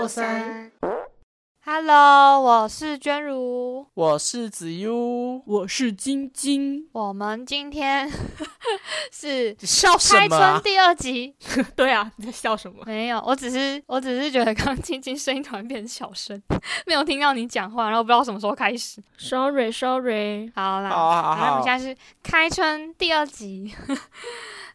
过三。Hello，我是娟如，我是子悠，我是晶晶。我们今天 是笑什开么、啊春？第二集。对啊，你在笑什么？没有，我只是我只是觉得刚刚晶晶声音突然变小声，没有听到你讲话，然后不知道什么时候开始。Sorry Sorry，好啦，好好那我们好现在是开春第二集。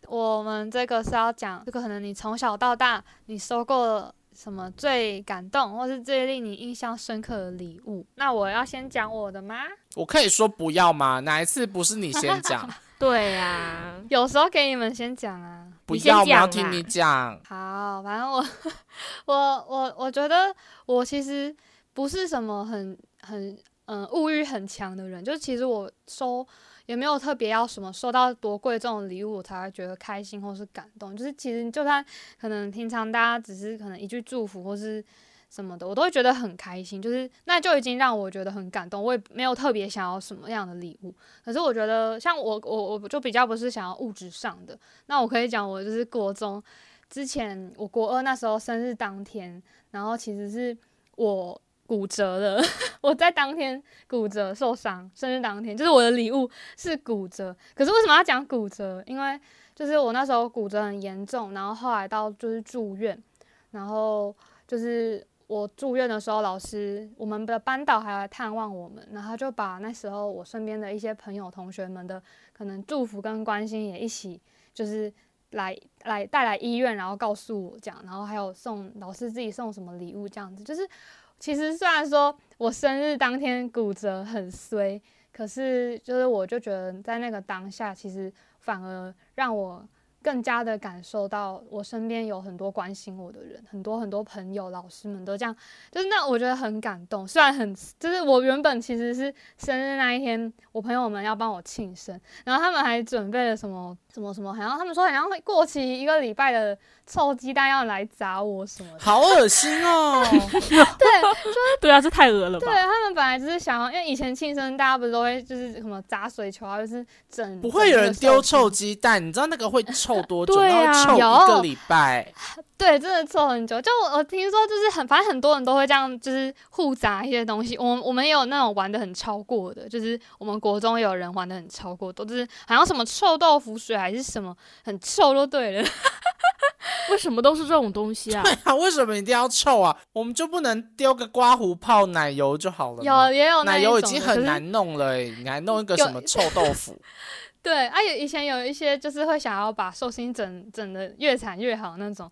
我们这个是要讲这个，可能你从小到大你收过了什么最感动，或是最令你印象深刻的礼物。那我要先讲我的吗？我可以说不要吗？哪一次不是你先讲？对呀、有时候给你们先讲啊。不要，我要听你讲。好，反正我 我我我觉得我其实不是什么很很嗯、物欲很强的人，就其实我收也没有特别要什么收到多贵重的礼物才会觉得开心或是感动，就是其实就算可能平常大家只是可能一句祝福或是什么的，我都会觉得很开心，就是那就已经让我觉得很感动，我也没有特别想要什么样的礼物。可是我觉得像我我我就比较不是想要物质上的，那我可以讲我就是国中。之前我国二那时候生日当天，然后其实是我骨折了，我在当天骨折受伤，生日当天就是我的礼物是骨折。可是为什么要讲骨折？因为就是我那时候骨折很严重，然后后来到就是住院，然后就是我住院的时候，老师我们的班导还来探望我们，然后就把那时候我身边的一些朋友同学们的可能祝福跟关心也一起就是来来带来医院，然后告诉我这样，然后还有送老师自己送什么礼物这样子，就是其实虽然说我生日当天骨折很衰，可是就是我就觉得在那个当下，其实反而让我更加的感受到我身边有很多关心我的人，很多很多朋友、老师们都这样，就是那我觉得很感动。虽然很就是我原本其实是生日那一天，我朋友们要帮我庆生，然后他们还准备了什么什么什么，好像他们说好像会过期一个礼拜的臭鸡蛋要来砸我什么的。好恶心哦！对对啊，这太恶了吧？对他们本来就是想要，因为以前庆生大家不是都会就是什么砸水球啊，就是整不会有人丢臭臭鸡蛋，你知道那个会臭 多久？臭一个礼拜。对，真的臭很久。就我我听说，就是很，反正很多人都会这样，就是互砸一些东西。我们我们也有那种玩的很超过的，就是我们国中有人玩的很超过，都是好像什么臭豆腐水还是什么很臭都对了。为什么都是这种东西啊？对啊，为什么一定要臭啊？我们就不能丢个刮胡泡奶油就好了吗？有也有奶油已经很难弄了、欸，你还弄一个什么臭豆腐？对，啊，有以前有一些就是会想要把寿星整整的越惨越好那种，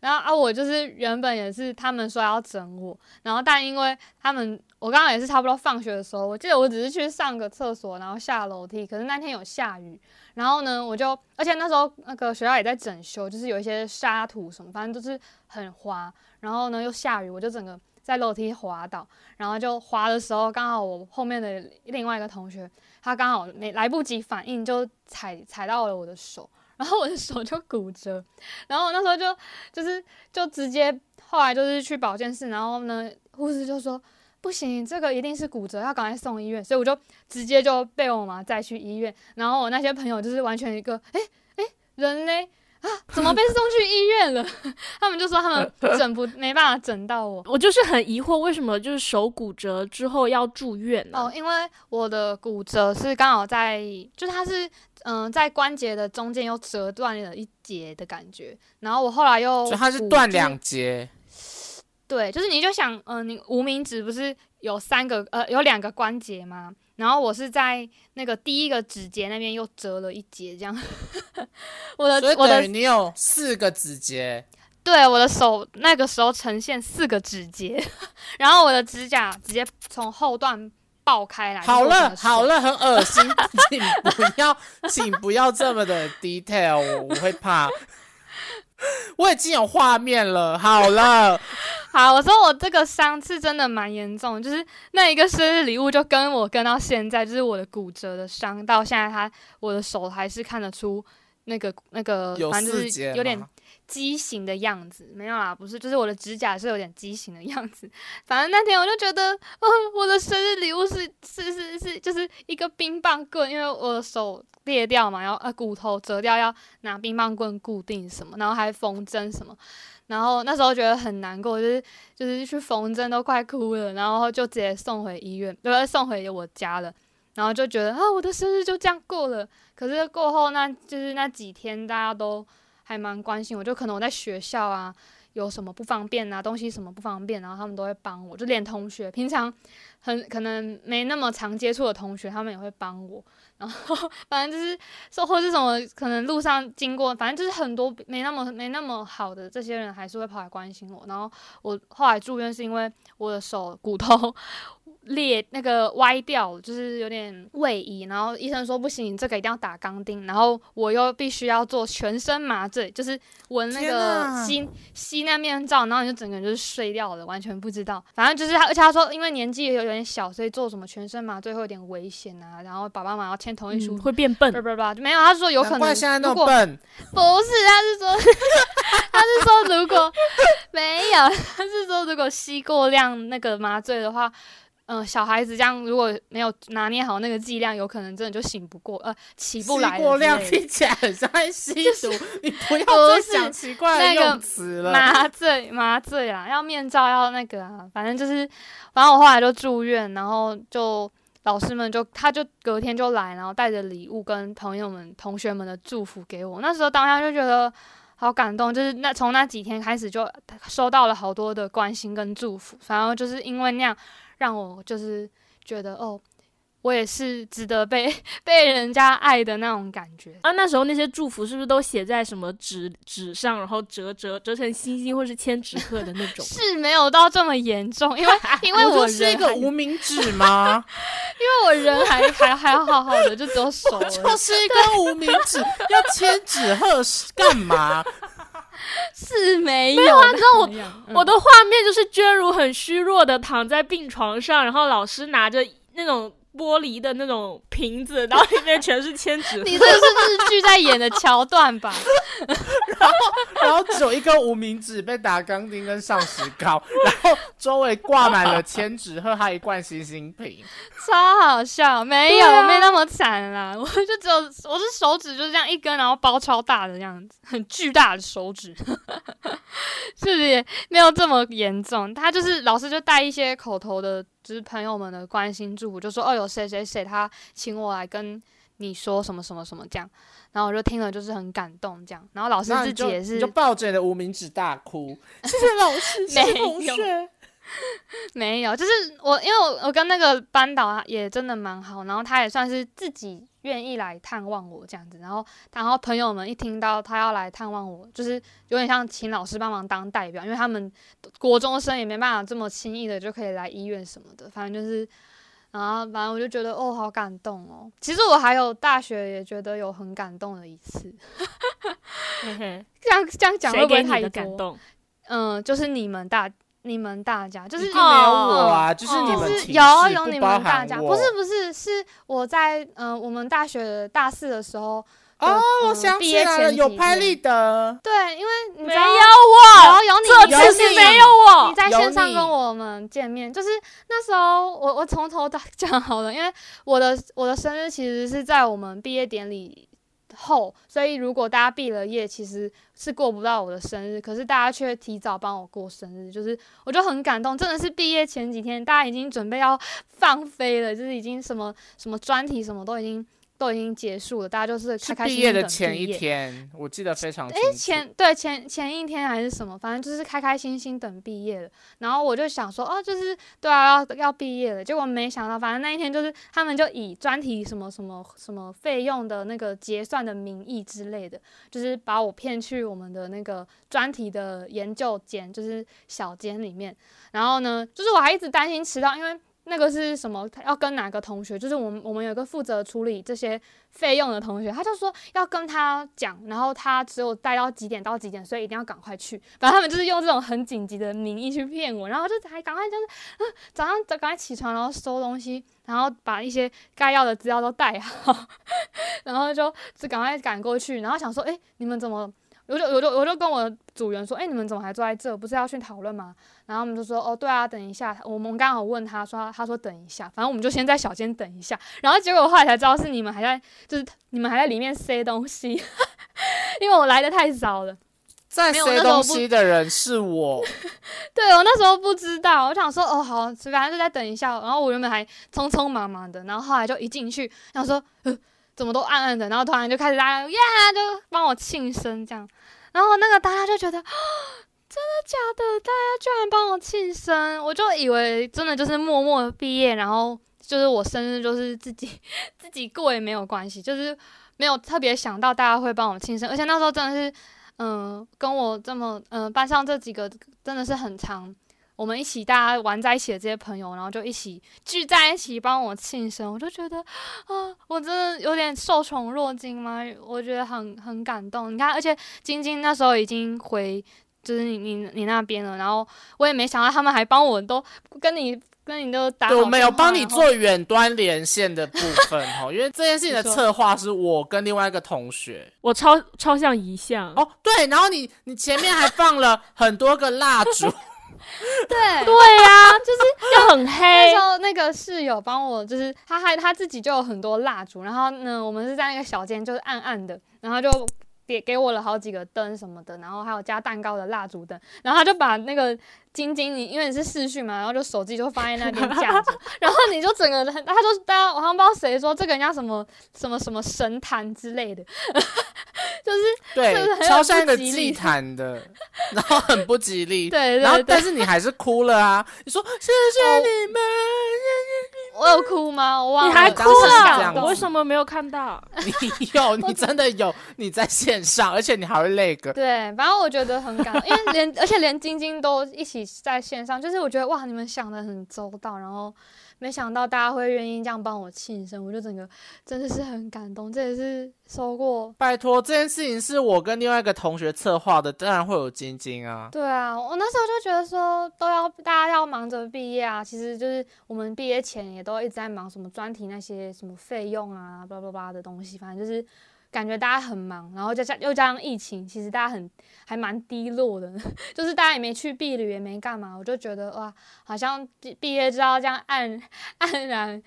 然后啊，我就是原本也是他们说要整我，然后但因为他们，我刚刚也是差不多放学的时候，我记得我只是去上个厕所，然后下楼梯，可是那天有下雨，然后呢，我就，而且那时候那个学校也在整修，就是有一些沙土什么，反正就是很滑，然后呢又下雨，我就整个在楼梯滑倒，然后就滑的时候，刚好我后面的另外一个同学。他刚好没来不及反应，就踩踩到了我的手，然后我的手就骨折，然后我那时候就就是就直接后来就是去保健室，然后呢护士就说不行，这个一定是骨折，要赶快送医院，所以我就直接就被我妈载去医院，然后我那些朋友就是完全一个诶诶，人嘞啊怎么被送去医院了？他们就说他们 整不没办法整到我，我就是很疑惑，为什么就是手骨折之后要住院呢、哦，因为我的骨折是刚好在，就是它是嗯、在关节的中间又折断了一节的感觉，然后我后来又所以它是断两节。对，就是你就想，嗯、你无名指不是有三个呃有两个关节嘛？然后我是在那个第一个指节那边又折了一节，这样。我的我的你有四个指节，对我的手那个时候呈现四个指节，然后我的指甲直接从后段爆开来。好了好了，很恶心，请不要，请不要这么的 detail，我我会怕。我已经有画面了，好了，好，我说我这个伤是真的蛮严重，就是那一个生日礼物就跟我跟到现在，就是我的骨折的伤，到现在他我的手还是看得出那个那个，反正就是有点吗畸形的样子，没有啦，不是，就是我的指甲是有点畸形的样子。反正那天我就觉得，哦，我的生日礼物是是是是，就是一个冰棒棍，因为我的手裂掉嘛，然后呃骨头折掉，要拿冰棒棍固定什么，然后还缝针什么。然后那时候觉得很难过，就是就是去缝针都快哭了，然后就直接送回医院，对，送回我家了。然后就觉得啊，我的生日就这样过了。可是过后那就是那几天，大家都还蛮关心我，就可能我在学校啊有什么不方便啊，东西什么不方便，然后他们都会帮我，就连同学平常很可能没那么常接触的同学，他们也会帮我。然后 反正就是说，或是什么可能路上经过，反正就是很多没那么没那么好的这些人，还是会跑来关心我。然后我后来住院是因为我的手骨头裂那个歪掉，就是有点位移，然后医生说不行，你这个一定要打钢钉，然后我又必须要做全身麻醉，就是闻那个吸吸那面罩，然后你就整个人就是睡掉了，完全不知道。反正就是他，而且他说因为年纪也有点小，所以做什么全身麻醉会有点危险啊，然后爸爸妈妈要签同意书嗯，会变笨不。不不，没有，他说有可难能怪现在那如笨，不是，他是说，他是说如果 没有，他是说如果吸过量那个麻醉的话，嗯、小孩子这样如果没有拿捏好那个剂量，有可能真的就醒不过，呃，起不来过量听起来很像在吸毒，你不要再讲奇怪的用词了。麻醉麻醉啦，要面罩要那个啊，反正就是，反正我后来就住院，然后就老师们就他就隔天就来，然后带着礼物跟朋友们同学们的祝福给我。那时候当下就觉得好感动，就是那从那几天开始就收到了好多的关心跟祝福，反而就是因为那样让我就是觉得哦。我也是值得被 被人家爱的那种感觉，啊，那时候那些祝福是不是都写在什么纸纸上，然后折折折成星星或是千纸鹤的那种？是没有到这么严重，因为 因为我是一个无名指吗？因为我人还还还好好的，就只有手，就是一根无名指，要千纸鹤干嘛？是没有啊。知道我我我的画面就是娟如很虚弱的躺在病床上，然后老师拿着那种玻璃的那种瓶子，然后里面全是千纸鹤。你这是日剧在演的桥段吧？然 后然后只有一根无名指被打钢钉跟上石膏，然后周围挂满了千纸和，还一罐星星瓶。超好笑，没有，对啊没那么惨啦，我就只有我是手指就是这样一根，然后包超大的这样子，很巨大的手指，是不是也没有这么严重？他就是老师就带一些口头的，就是朋友们的关心祝福，就说哦有谁谁谁他请我来跟你说什么什么什么这样，然后我就听了就是很感动这样，然后老师就己也是你就抱着你的无名指大哭，谢谢老师，谢谢同学。没有，就是我，因为我我跟那个班导啊也真的蛮好，然后他也算是自己愿意来探望我这样子，然后然后朋友们一听到他要来探望我，就是有点像请老师帮忙当代表，因为他们国中生也没办法这么轻易的就可以来医院什么的，反正就是，然后反正我就觉得哦好感动哦，其实我还有大学也觉得有很感动的一次，这样这样讲会不会太感多？动？嗯，就是你们大你们大家就是没有我啊，就是你哦们是有有你们大家，不是不是，是我在嗯、呃我们大学大四的时候，哦，嗯我想毕业起来了，有拍立得，对，因为你没有我，然后有你这次是没有我。你。在线上跟我们见面，就是那时候我我从头到讲好了，因为我的我的生日其实是在我们毕业典礼后，所以如果大家毕了业，其实是过不到我的生日，可是大家却提早帮我过生日，就是我就很感动，真的是毕业前几天，大家已经准备要放飞了，就是已经什么什么专题什么都已经都已经结束了，大家就是是开开心毕业的前一业天，我记得非常清诶，楚。前对前前一天还是什么，反正就是开开心心等毕业了。然后我就想说，哦，就是对啊，要要毕业了。结果没想到，反正那一天就是他们就以专题什么什么什么费用的那个结算的名义之类的，就是把我骗去我们的那个专题的研究间，就是小间里面。然后呢，就是我还一直担心迟到，因为那个是什么？他要跟哪个同学？就是我们我们有一个负责处理这些费用的同学，他就说要跟他讲，然后他只有待到几点到几点，所以一定要赶快去。反正他们就是用这种很紧急的名义去骗我，然后就还赶快就是，嗯，早上赶快起床，然后收东西，然后把一些该要的资料都带好，然后就就赶快赶过去，然后想说，哎，你们怎么？我就我就我就跟我组员说，哎，你们怎么还坐在这？不是要去讨论吗？然后我们就说，哦，对啊，等一下。我们刚好问他说，他说等一下，反正我们就先在小间等一下。然后结果后来才知道是你们还在，就是你们还在里面塞东西，因为我来的太早了。在塞东西的人是我。对我那时候不知道，我想说，哦，好，反正就再等一下。然后我原本还匆匆忙忙的，然后后来就一进去，想说，呃。怎么都暗暗的，然后突然就开始大家呀，就帮我庆生这样，然后那个大家就觉得，真的假的？大家居然帮我庆生，我就以为真的就是默默毕业，然后就是我生日就是自己 自己过也没有关系，就是没有特别想到大家会帮我庆生，而且那时候真的是，嗯，跟我这么，嗯，班上这几个真的是很长。我们一起大家玩在一起的这些朋友，然后就一起聚在一起帮我庆生，我就觉得啊，我真的有点受宠若惊嘛，我觉得很很感动。你看，而且晶晶那时候已经回就是你你你那边了，然后我也没想到他们还帮我都跟你跟你都打。对，我没有帮你做远端连线的部分哈，因为这件事情的策划是我跟另外一个同学，我超超像遗像哦，对，然后你你前面还放了很多个蜡烛。对对呀，就是要很黑。那时候那个室友帮我，就是他还他自己就有很多蜡烛，然后呢，我们是在那个小间，就是暗暗的，然后就给给我了好几个灯什么的，然后还有加蛋糕的蜡烛灯，然后他就把那个晶晶，你因为你是视讯嘛，然后就手机就放在那边架着，然后你就整个人，他就大家我好像不知道谁说这个人叫什么什么什么神坛之类的。就是对，超像一个祭坛的，然后很不吉利。对，然后但是你还是哭了啊！你说谢谢你们，我有哭吗？我忘了，你还哭了？我为什么没有看到？你有，你真的有，你在线上，而且你还会那个。对，反正我觉得很感动，因为连而且连晶晶都一起在线上，就是我觉得哇，你们想的很周到，然后。没想到大家会愿意这样帮我庆生，我就整个真的是很感动。这也是收过，拜托，这件事情是我跟另外一个同学策划的，当然会有晶晶啊。对啊，我那时候就觉得说，都要大家要忙着毕业啊，其实就是我们毕业前也都一直在忙什么专题那些什么费用啊，巴拉巴拉的东西，反正就是。感觉大家很忙，然后加加又加上疫情，其实大家很还蛮低落的，就是大家也没去避旅，也没干嘛，我就觉得哇，好像毕毕业之后这样黯黯然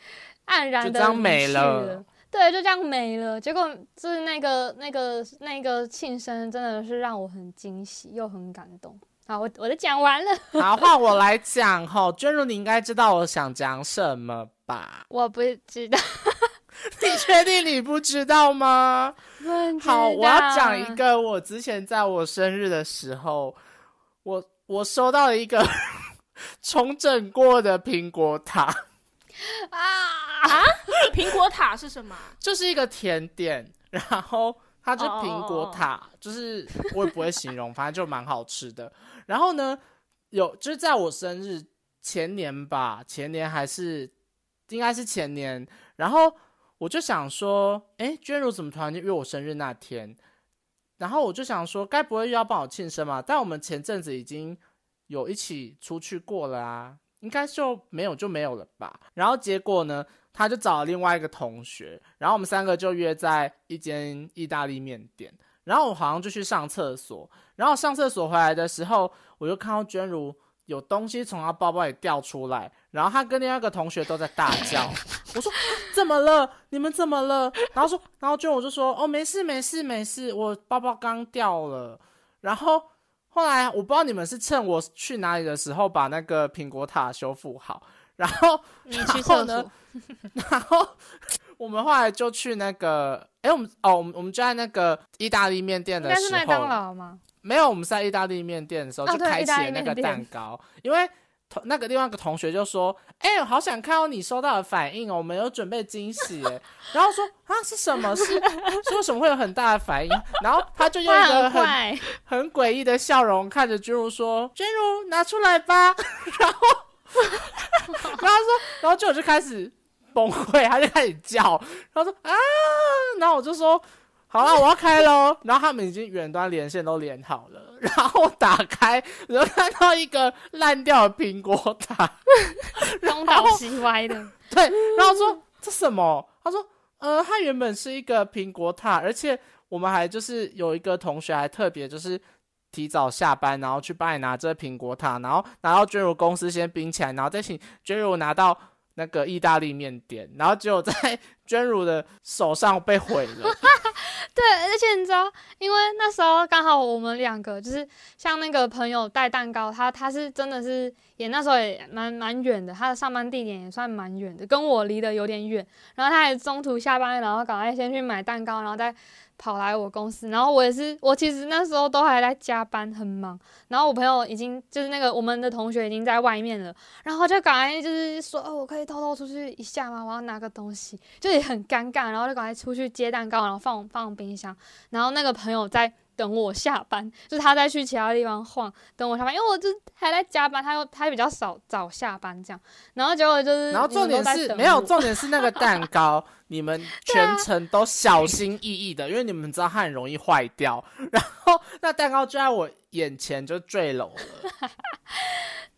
黯然的没了，对，就这样没了。结果就是那个那个那个庆生，真的是让我很惊喜又很感动。好，我我都讲完了，好，换我来讲哈。娟如，你应该知道我想讲什么吧？我不知道。你确定你不知道吗？好，我要讲一个，我之前在我生日的时候，我我收到了一个 重整过的苹果塔啊啊！苹果塔是什么？就是一个甜点，然后它是苹果塔，就是我也不会形容，反正就蛮好吃的。然后呢，有就是在我生日前年吧，前年还是应该是前年，然后。我就想说，哎，娟如怎么突然就约我生日那天？然后我就想说，该不会又要帮我庆生嘛？但我们前阵子已经有一起出去过了啊，应该就没有就没有了吧？然后结果呢，他就找了另外一个同学，然后我们三个就约在一间意大利面店。然后我好像就去上厕所，然后上厕所回来的时候，我就看到娟如有东西从他包包里掉出来，然后他跟另外一个同学都在大叫。我说怎么了？你们怎么了？然后说，然后就我就说哦，没事没事没事，我包包刚掉了。然后后来我不知道你们是趁我去哪里的时候把那个苹果塔修复好，然后你去厕所，然后我们后来就去那个，哎，我们哦，我们我们就在那个意大利面店的时候，是麦当劳吗？没有，我们在意大利面店的时候就开启了那个蛋糕，因为。同那个另外一个同学就说：“哎，好想看到你收到的反应哦，我们有准备惊喜。” 然后说：“啊，是什么？是是为什么会有很大的反应？”然后他就用一个很很诡异的笑容看着君如说：“君如拿出来吧。”然后然后他说，然后就我就开始崩溃，他就开始叫，然后说啊，然后我就说好了，我要开喽。然后他们已经远端连线都连好了，然后我打开，然后看到一个烂掉的苹果塔，东倒西歪的。对，然后说这什么？他说呃，它原本是一个苹果塔，而且我们还就是有一个同学还特别就是。提早下班，然后去帮你拿这苹果塔，然后拿到娟如公司先冰起来，然后再请娟如拿到那个意大利面店，然后结果在娟如的手上被毁了。对，而且你知道，因为那时候刚好我们两个就是像那个朋友带蛋糕，他他是真的是也那时候也蛮蛮远的，他的上班地点也算蛮远的，跟我离得有点远。然后他还中途下班，然后赶快先去买蛋糕，然后再。跑来我公司，然后我也是，我其实那时候都还在加班，很忙。然后我朋友已经就是那个我们的同学已经在外面了，然后就赶快就是说，哦，我可以偷偷出去一下吗？我要拿个东西，就也很尴尬。然后就赶快出去接蛋糕，然后放放冰箱。然后那个朋友在。等我下班，就是他再去其他地方晃，等我下班，因为我就还在加班，他又他比较少早下班这样，然后结果就是，然后重点是没有重点是那个蛋糕，你们 全程都小心翼翼的，因为你们知道它很容易坏掉，然后那蛋糕就在我眼前就坠楼了。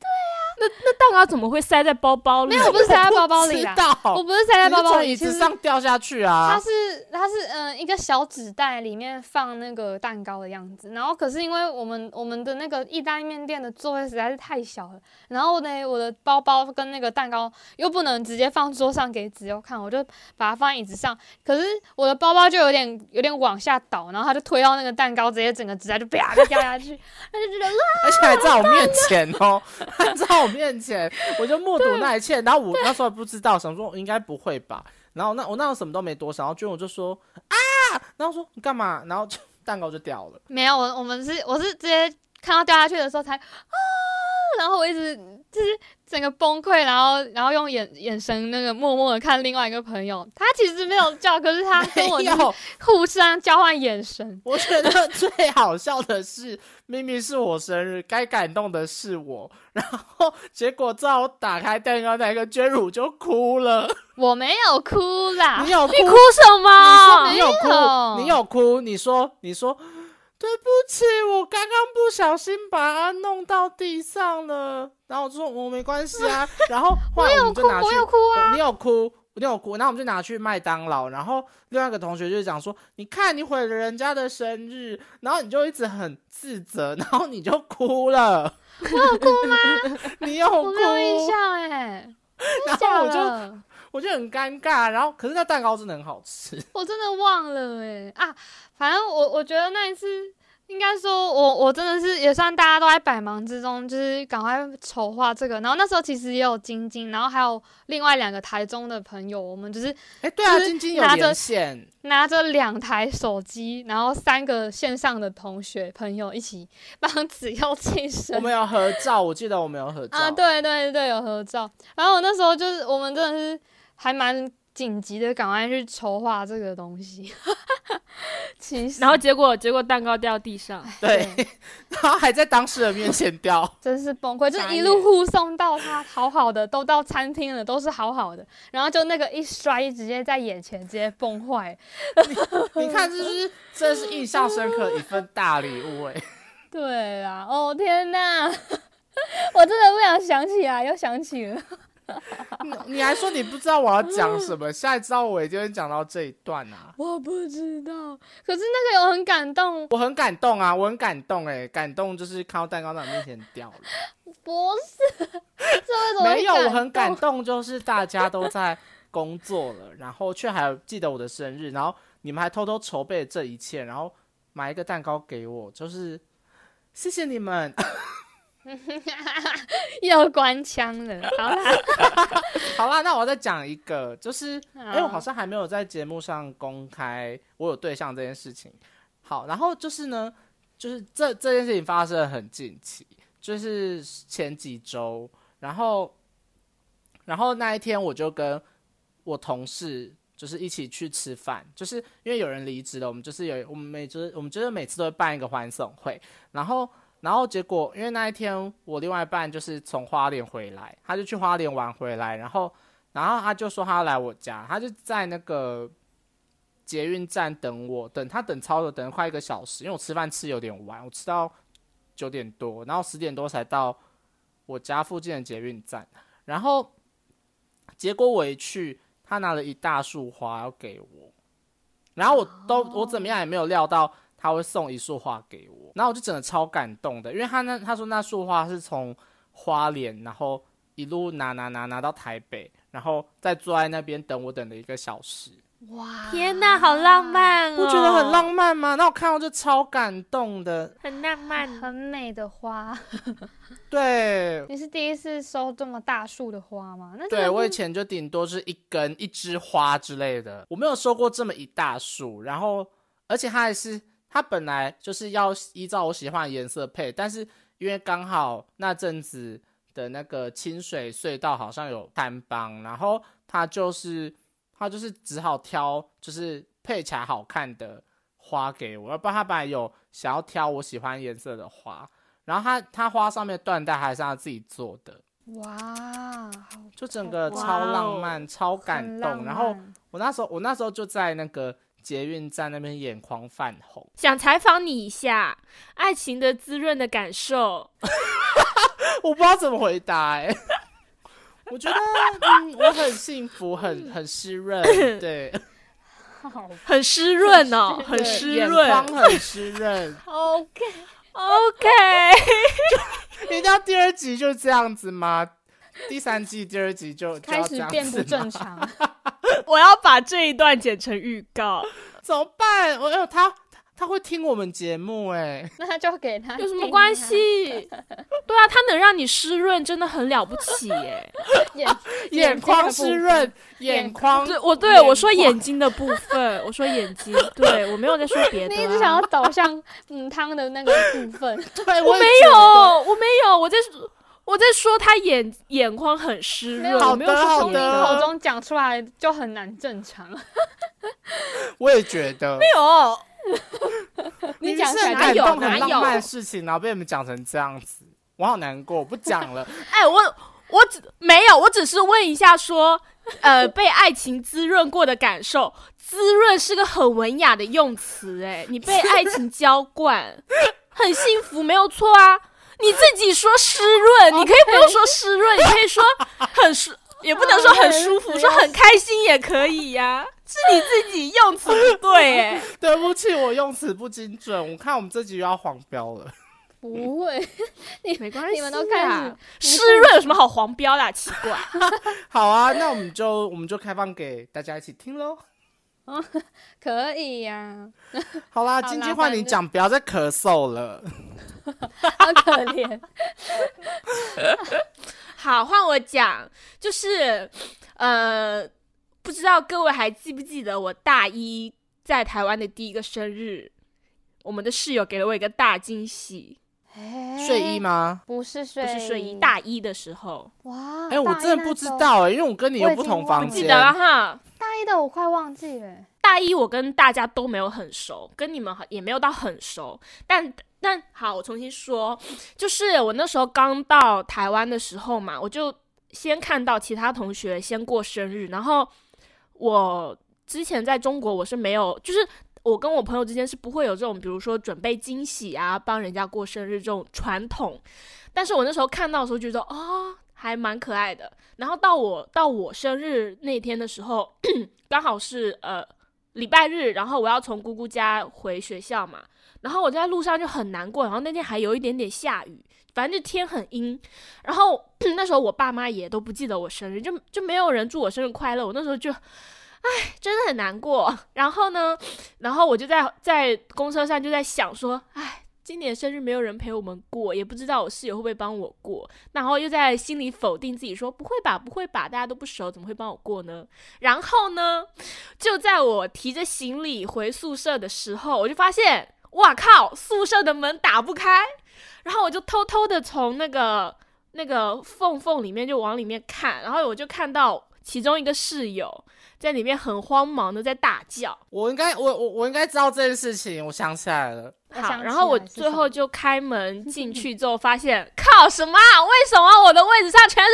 那那蛋糕怎么会塞在包包里？没有，不是塞在包包里啦。我不是塞在包包里，椅子上掉下去啊。它是它是嗯一个小纸袋里面放那个蛋糕的样子。然后可是因为我们我们的那个意大利面店的座位实在是太小了，然后呢我的包包跟那个蛋糕又不能直接放桌上给子悠看，我就把它放在椅子上。可是我的包包就有点有点往下倒，然后他就推到那个蛋糕，直接整个纸袋就啪就掉下去，他就觉得而且还在我面前哦，还在我。面前，我就目睹那一切，然后我那时候不知道，想说应该不会吧，然后那我那时候什么都没多想，然后君我就说啊，然后说你干嘛，然后蛋糕就掉了。没有，我我们是我是直接看到掉下去的时候才啊，然后我一直就是。整个崩溃，然后然后用眼眼神那个默默的看另外一个朋友，他其实没有叫，可是他 跟我互相交换眼神。我觉得最好笑的是，明明是我生日，该感动的是我，然后结果在我打开蛋糕那个娟乳就哭了。我没有哭啦，你有哭什么？你有哭，你有哭，你说你说。对不起，我刚刚不小心把它弄到地上了。然后我说我没关系啊。然后后来我们就拿去，我有哭啊，你有哭，你有哭。然后我们就拿去麦当劳。然后另外一个同学就讲说：“你看，你毁了人家的生日。”然后你就一直很自责，然后你就哭了。我有哭吗？你有哭？没有印象哎。然后我就我就很尴尬。然后可是那蛋糕真的很好吃，我真的忘了哎啊。反正我我觉得那一次，应该说我我真的是也算大家都在百忙之中，就是赶快筹划这个。然后那时候其实也有晶晶，然后还有另外两个台中的朋友，我们就是哎对啊，晶晶有连线，拿着两台手机，然后三个线上的同学朋友一起帮子佑庆生。我们有合照，我记得我们有合照啊，对对对，有合照。然后我那时候就是我们真的是还蛮。紧急的，赶快去筹划这个东西。其实，然后结果结果蛋糕掉地上，对，然后还在当事人面前掉，真是崩溃。就一路护送到他好好的，都到餐厅了，都是好好的。然后就那个一摔，直接在眼前直接崩坏。你看，这是这是印象深刻一份大礼物哎。对啊，哦天哪，我真的不想想起来，又想起了。你你还说你不知道我要讲什么？现在知道我已经讲到这一段啊！我不知道，可是那个有很感动，我很感动啊，我很感动哎，感动就是看到蛋糕在我面前掉了。不是，这没有，我很感动，就是大家都在工作了，然后却还记得我的生日，然后你们还偷偷筹备这一切，然后买一个蛋糕给我，就是谢谢你们。又关枪了，好啦，好啦，那我再讲一个，就是，哎，我好像还没有在节目上公开我有对象这件事情。好，然后就是呢，就是这这件事情发生的很近期，就是前几周，然后，然后那一天我就跟我同事就是一起去吃饭，就是因为有人离职了，我们就是有我们每就是我们就是每次都会办一个欢送会，然后。然后结果因为那一天我另外一半就是从花莲回来，他就去花莲玩回来，然后然后他就说他要来我家，他就在那个捷运站等我，等他等超了，等了快一个小时，因为我吃饭吃有点晚，我吃到九点多，然后十点多才到我家附近的捷运站，然后结果我一去，他拿了一大束花要给我，然后我都我怎么样也没有料到。他会送一束花给我，然后我就真的超感动的，因为他那他说那束花是从花莲，然后一路拿拿拿拿到台北，然后再坐在那边等我等了一个小时。哇，天哪，好浪漫哦！不觉得很浪漫吗？那我看到就超感动的，很浪漫，很美的花。对，你是第一次收这么大束的花吗？那对我以前就顶多是一根一枝花之类的，我没有收过这么一大束，然后而且它还是。它本来就是要依照我喜欢的颜色配，但是因为刚好那阵子的那个清水隧道好像有摊帮，然后他就是他就是只好挑就是配起来好看的花给我，要不然他本来有想要挑我喜欢颜色的花，然后他他花上面缎带还是他自己做的，哇，就整个超浪漫、超感动。然后我那时候我那时候就在那个。捷运站那边眼眶泛红，想采访你一下，爱情的滋润的感受，我不知道怎么回答哎。我觉得嗯，我很幸福，很很 湿润，对，很湿润哦，很湿润，眼眶很湿润。OK OK，人家第二集就这样子吗？第三季第二集就开始变不正常。我要把这一段剪成预告，怎么办？我有他，他会听我们节目哎，那他就给他有什么关系？对啊，他能让你湿润，真的很了不起哎。眼眼眶湿润，眼眶对，我对我说眼睛的部分，我说眼睛，对我没有在说别的。你一直想要导向嗯汤的那个部分，对我没有，我没有，我在。我在说他眼眼眶很湿润，有说从你口中讲出来就很难正常。我也觉得没有，你讲起来有哪有浪漫事情，然后被你们讲成这样子，我好难过，我不讲了。哎，我我只没有，我只是问一下，说呃，被爱情滋润过的感受，滋润是个很文雅的用词，哎，你被爱情浇灌，很幸福，没有错啊。你自己说湿润，你可以不用说湿润，你可以说很舒，也不能说很舒服，说很开心也可以呀。是你自己用词不对，哎，对不起，我用词不精准。我看我们这集又要黄标了。不会，你 没关系，你们都开始湿润有什么好黄标的？奇怪。好啊，那我们就我们就开放给大家一起听喽。哦，可以呀。好啦，金句话你讲，不要再咳嗽了。好可怜。好，换我讲，就是呃，不知道各位还记不记得我大一在台湾的第一个生日，我们的室友给了我一个大惊喜。睡衣吗？不是睡，不是睡衣。大一的时候，哇！哎，我真的不知道哎，因为我跟你有不同房间。记得了哈。大一的我快忘记了。大一我跟大家都没有很熟，跟你们也没有到很熟。但但好，我重新说，就是我那时候刚到台湾的时候嘛，我就先看到其他同学先过生日，然后我之前在中国我是没有，就是。我跟我朋友之间是不会有这种，比如说准备惊喜啊，帮人家过生日这种传统。但是我那时候看到的时候，觉得啊，还蛮可爱的。然后到我到我生日那天的时候，刚好是呃礼拜日，然后我要从姑姑家回学校嘛。然后我在路上就很难过，然后那天还有一点点下雨，反正就天很阴。然后 那时候我爸妈也都不记得我生日，就就没有人祝我生日快乐。我那时候就。唉，真的很难过。然后呢，然后我就在在公车上就在想说，唉，今年生日没有人陪我们过，也不知道我室友会不会帮我过。然后又在心里否定自己说，不会吧，不会吧，大家都不熟，怎么会帮我过呢？然后呢，就在我提着行李回宿舍的时候，我就发现，哇靠，宿舍的门打不开。然后我就偷偷的从那个那个缝缝里面就往里面看，然后我就看到其中一个室友。在里面很慌忙的在大叫。我应该，我我我应该知道这件事情，我想起来了。好，然后我最后就开门进去之后，发现靠什么啊？为什么我的位置上全是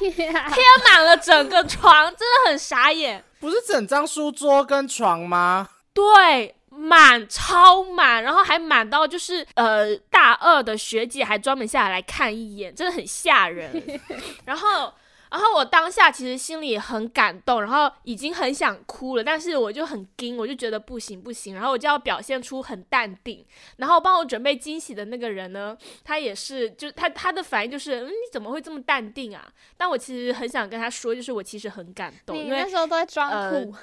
便利贴，贴满了整个床，真的很傻眼。不是整张书桌跟床吗？对，满超满，然后还满到就是呃大二的学姐还专门下来看一眼，真的很吓人。然后。然后我当下其实心里也很感动，然后已经很想哭了，但是我就很惊，我就觉得不行不行，然后我就要表现出很淡定。然后帮我准备惊喜的那个人呢，他也是，就他他的反应就是，嗯，你怎么会这么淡定啊？但我其实很想跟他说，就是我其实很感动，你因为那时候都在装呃酷，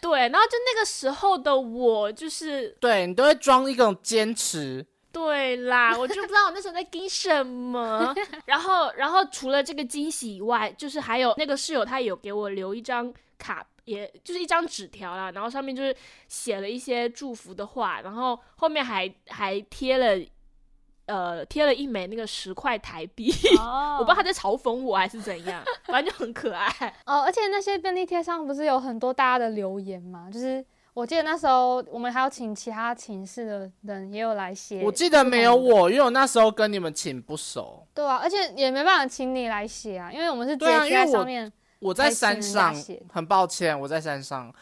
对，然后就那个时候的我就是对你都会装一种坚持。对啦，我就不知道我那时候在盯什么。然后，然后除了这个惊喜以外，就是还有那个室友他有给我留一张卡，也就是一张纸条啦，然后上面就是写了一些祝福的话，然后后面还还贴了。呃，贴了一枚那个十块台币，哦我不知道他在嘲讽我还是怎样，反正就很可爱。哦，而且那些便利贴上不是有很多大家的留言嘛？就是我记得那时候我们还有请其他寝室的人也有来写，我记得没有。我，因为我那时候跟你们寝不熟，对啊，而且也没办法请你来写啊，因为我们是贴在因为我上面。我在山上，很抱歉，我在山上。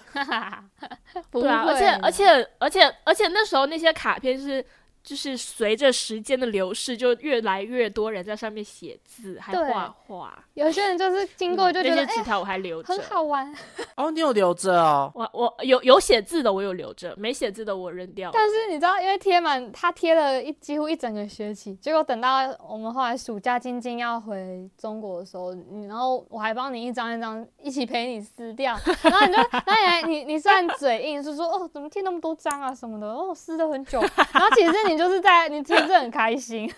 不 对啊，而且而且而且而且那时候那些卡片是。就是随着时间的流逝，就越来越多人在上面写字，还画画。有些人就是经过就觉得那些纸条我还留着。很好玩，哦，你有留着哦。我我有有写字的我有留着，没写字的我扔掉了。但是你知道，因为贴满他贴了一几乎一整个学期，结果等到我们后来暑假晶晶要回中国的时候，你然后我还帮你一张一张一起陪你撕掉，然后你就，然后你还你你虽然嘴硬是说哦怎么贴那么多张啊什么的，哦撕了很久，然后其实你就是在你其实很开心，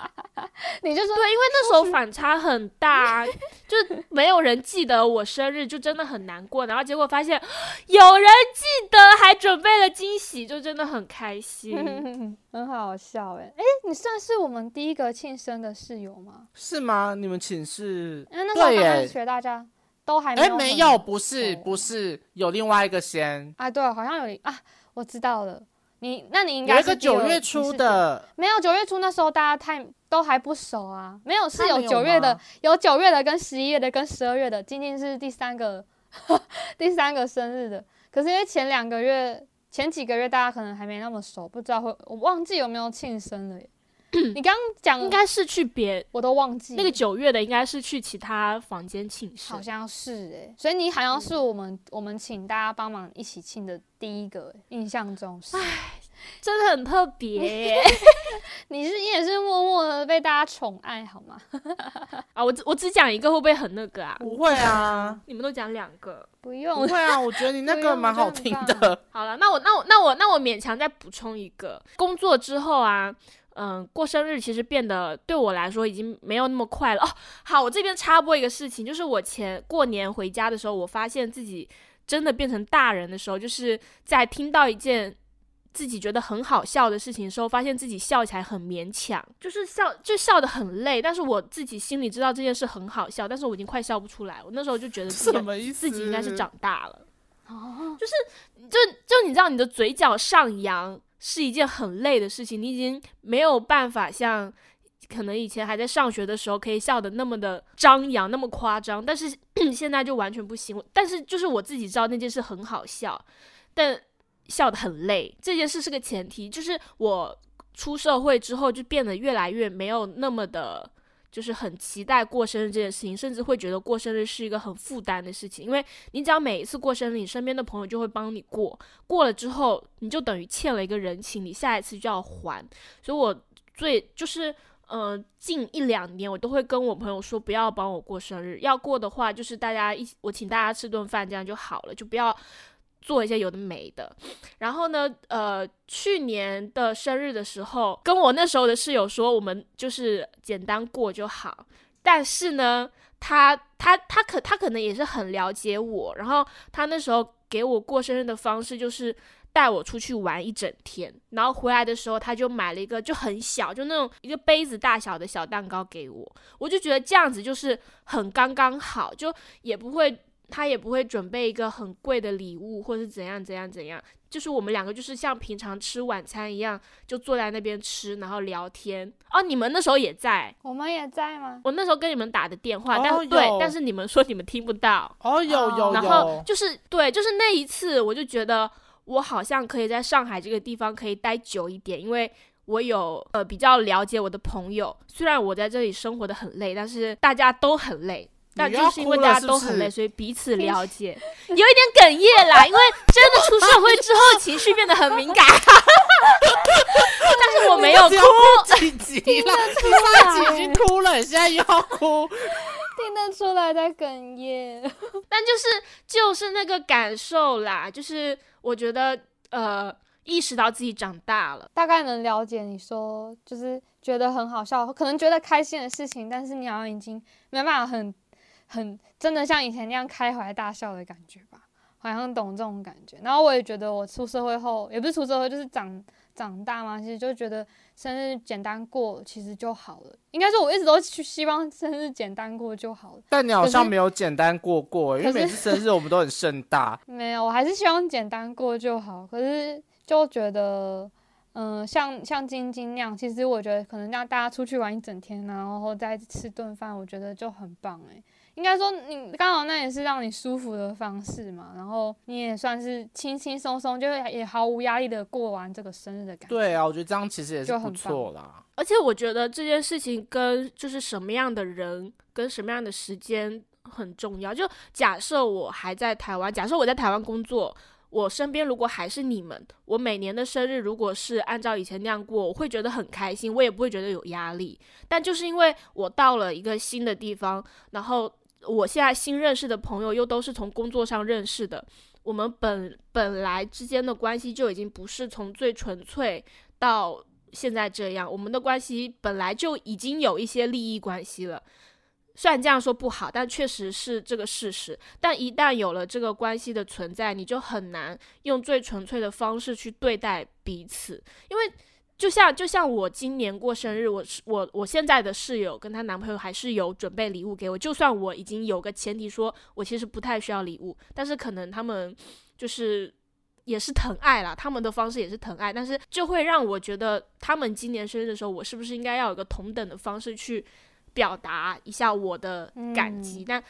你就说对，因为那时候反差很大，啊 就没有人记得我生日，就真的很难过。然后结果发现有人记得，还准备了惊喜，就真的很开心。很好笑哎哎，你算是我们第一个庆生的室友吗？是吗？你们寝室？因为那时候对刚开始。学，大家都还没哎，有很没有，不是，不是，有另外一个先，啊，对，好像有啊，我知道了。你那你应有一个该是九月初，的，没有九月初那时候大家太都还不熟啊，没有是有九月的，有九月的跟十一月的跟十二月的，今天是第三个 第三个生日的。可是因为前两个月前几个月大家可能还没那么熟，不知道会我忘记有没有庆生了耶。你刚刚讲应该是去别我都忘记那个九月的，应该是去其他房间庆生好。像是哎，所以你好像是我们我们请大家帮忙一起庆的第一个耶，印象中是。真的很特别耶 你是你也是默默的被大家宠爱好吗？啊！我只我只讲一个，会不会很那个啊？不会啊，你们都讲两个。不用，不会啊，我觉得你那个蛮好听的。好了，那我那我那我那我勉强再补充一个，工作之后啊，嗯，过生日其实变得对我来说已经没有那么快了哦。好，我这边插播一个事情，就是我前过年回家的时候，我发现自己真的变成大人的时候，就是在听到一件。自己觉得很好笑的事情的时候，发现自己笑起来很勉强，就是笑就笑得很累，但是我自己心里知道这件事很好笑，但是我已经快笑不出来。我那时候就觉得自己？自己应该是长大了。哦，就就你知道，你的嘴角上扬是一件很累的事情，你已经没有办法像可能以前还在上学的时候可以笑的那么的张扬，那么夸张，但是 现在就完全不行。但是就是我自己知道那件事很好笑，但笑的很累，这件事是个前提，就是我出社会之后就变得越来越没有那么的。就是很期待过生日这件事情，甚至会觉得过生日是一个很负担的事情，因为你只要每一次过生日，你身边的朋友就会帮你过，过了之后你就等于欠了一个人情，你下一次就要还。所以我最就是呃近一两年我都会跟我朋友说不要帮我过生日，要过的话就是大家一我请大家吃顿饭这样就好了，就不要。做一些有的没的，然后呢，呃，去年的生日的时候，跟我那时候的室友说，我们就是简单过就好。但是呢，他他他可他可能也是很了解我，然后他那时候给我过生日的方式就是带我出去玩一整天，然后回来的时候他就买了一个就很小，就那种一个杯子大小的小蛋糕给我，我就觉得这样子就是很刚刚好，就也不会。他也不会准备一个很贵的礼物，或是怎样怎样怎样。就是我们两个就是像平常吃晚餐一样，就坐在那边吃，然后聊天。哦，你们那时候也在，我们也在吗？我那时候跟你们打的电话，哦但对，但是你们说你们听不到。哦，有有然后，就是对，就是那一次，我就觉得我好像可以在上海这个地方可以待久一点，因为我有呃比较了解我的朋友。虽然我在这里生活的很累，但是大家都很累。但你又要就是因为大家都很累，所以彼此了 解，有一点哽咽啦。因为真的出社会之后，情绪变得很敏感。但是我没有哭，几集了？你上一集已经哭了，现在又要哭。听得出来在哽咽。但就是就是那个感受啦，就是我觉得呃，意识到自己长大了。大概能了解你说，就是觉得很好笑，可能觉得开心的事情，但是你好像已经没办法很很真的像以前那样开怀大笑的感觉吧，好像懂这种感觉。然后我也觉得我出社会后，也不是出社会，就是长长大嘛，其实就觉得生日简单过其实就好了。应该说我一直都去希望生日简单过就好了。但你好像没有简单过过，因为每次生日我们都很盛大。没有，我还是希望简单过就好。可是就觉得，嗯、像像晶晶那样，其实我觉得可能让大家出去玩一整天，然后再吃顿饭，我觉得就很棒诶。应该说你刚好那也是让你舒服的方式嘛，然后你也算是轻轻松松，就是也毫无压力的过完这个生日的感觉。对啊，我觉得这样其实也是不错啦。而且我觉得这件事情跟就是什么样的人跟什么样的时间很重要。就假设我还在台湾，假设我在台湾工作，我身边如果还是你们，我每年的生日如果是按照以前那样过，我会觉得很开心，我也不会觉得有压力。但就是因为我到了一个新的地方，然后我现在新认识的朋友又都是从工作上认识的，我们本本来之间的关系就已经不是从最纯粹到现在这样，我们的关系本来就已经有一些利益关系了。虽然这样说不好，但确实是这个事实。但一旦有了这个关系的存在，你就很难用最纯粹的方式去对待彼此，因为就像就像我今年过生日，我是我我现在的室友跟她男朋友还是有准备礼物给我，就算我已经有个前提说我其实不太需要礼物，但是可能他们就是也是疼爱啦，他们的方式也是疼爱，但是就会让我觉得他们今年生日的时候，我是不是应该要有个同等的方式去表达一下我的感激？嗯但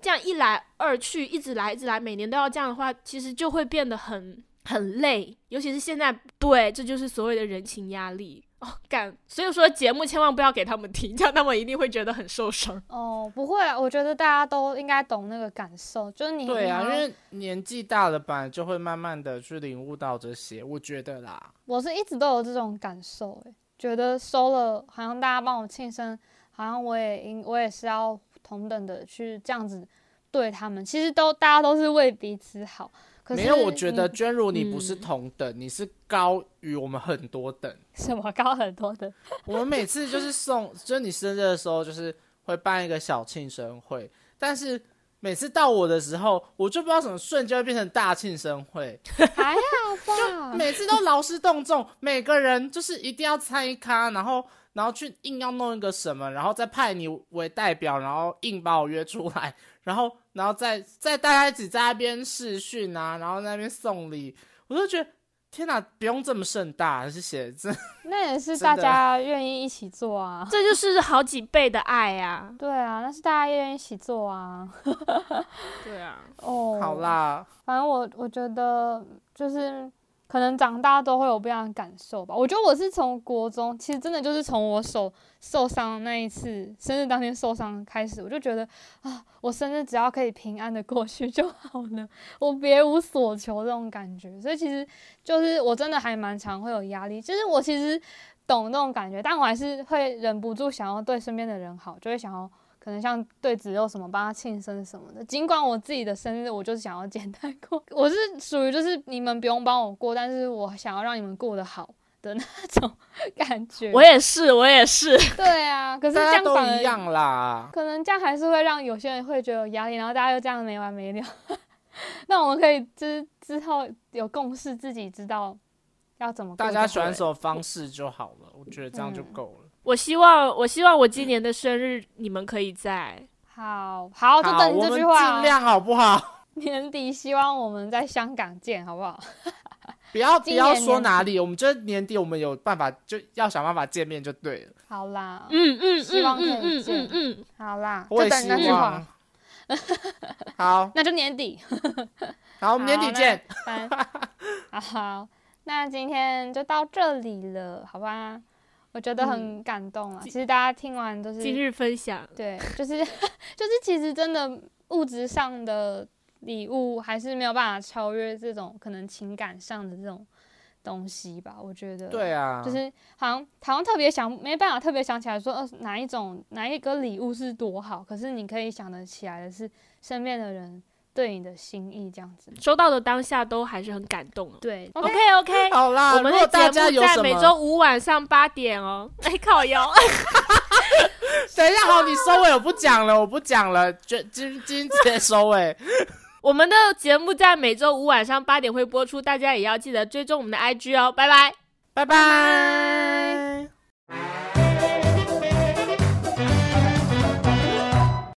这样一来二去，一直来一直来，每年都要这样的话，其实就会变得很很累，尤其是现在，对，这就是所谓的人情压力哦，干，所以说节目千万不要给他们听，这样他们一定会觉得很受伤。哦，不会啊，我觉得大家都应该懂那个感受，就是你对啊，因为年纪大了，吧就会慢慢的去领悟到这些，我觉得啦。我是一直都有这种感受，诶，觉得收了，好像大家帮我庆生，好像我也应我也是要同等的去这样子对他们。其实都大家都是为彼此好，可是没有，我觉得娟如你不是嗯同等，你是高于我们很多等。什么高很多等，我们每次就是送，就是你生日的时候，就是会办一个小庆生会，但是每次到我的时候，我就不知道怎么瞬间会变成大庆生会，还好吧？每次都劳师动众，每个人就是一定要参一咖，然后然后去硬要弄一个什么，然后再派你为代表，然后硬把我约出来，然后然后再再大家一起在那边试训啊，然后在那边送礼，我就觉得天哪，不用这么盛大，谢谢，真的 那也是大家愿意一起做啊。这就是好几倍的爱啊！对啊，那是大家愿意一起做啊。对啊，哦，好，啦。反正我我觉得就是可能长大都会有不一样的感受吧。我觉得我是从国中，其实真的就是从我手受伤那一次生日当天受伤开始，我就觉得啊，我生日只要可以平安的过去就好了，我别无所求这种感觉。所以其实就是我真的还蛮常会有压力，就是我其实懂那种感觉，但我还是会忍不住想要对身边的人好，就会想要。可能像对子佑什么帮他庆生什么的，尽管我自己的生日我就是想要简单过，我是属于就是你们不用帮我过，但是我想要让你们过得好的那种 感觉。我也是，我也是。对啊，可是这样反而一样啦。可能这样还是会让有些人会觉得有压力，然后大家又这样没完没了。那我们可以之之后有共识，自己知道要怎么大。家喜欢什么方式就好了，我觉得这样就嗯够了。我希望，我希望我今年的生日你们可以在。好好，就，等你这句话哦。尽量好不好？年底希望我们在香港见，好不好？不要不要说哪里，我们觉得年底我们有办法，就要想办法见面就对了。好啦，嗯嗯希望可以嗯嗯见嗯嗯，好啦，我也希就等那句话望。。好那就年底。好，我们年底见。。好，那今天就到这里了，好吧？我觉得很感动啊。其实大家听完都是今日分享，对，就是 就是，其实真的物质上的礼物还是没有办法超越这种可能情感上的这种东西吧。我觉得，对啊，就是好像好像特别想没办法特别想起来说，呃，哪一种哪一个礼物是多好，可是你可以想得起来的是身边的人对你的心意这样子。收到的当下都还是很感动哦。对 OK OK，好啦。我们的节目在每周五晚上八点哦。哎，靠腰，等一下，好，你收尾，我不讲了，我不讲了，就今今直接收尾。我们的节目在每周五晚上八点会播出，大家也要记得追踪我们的 IG 哦。拜拜。拜拜。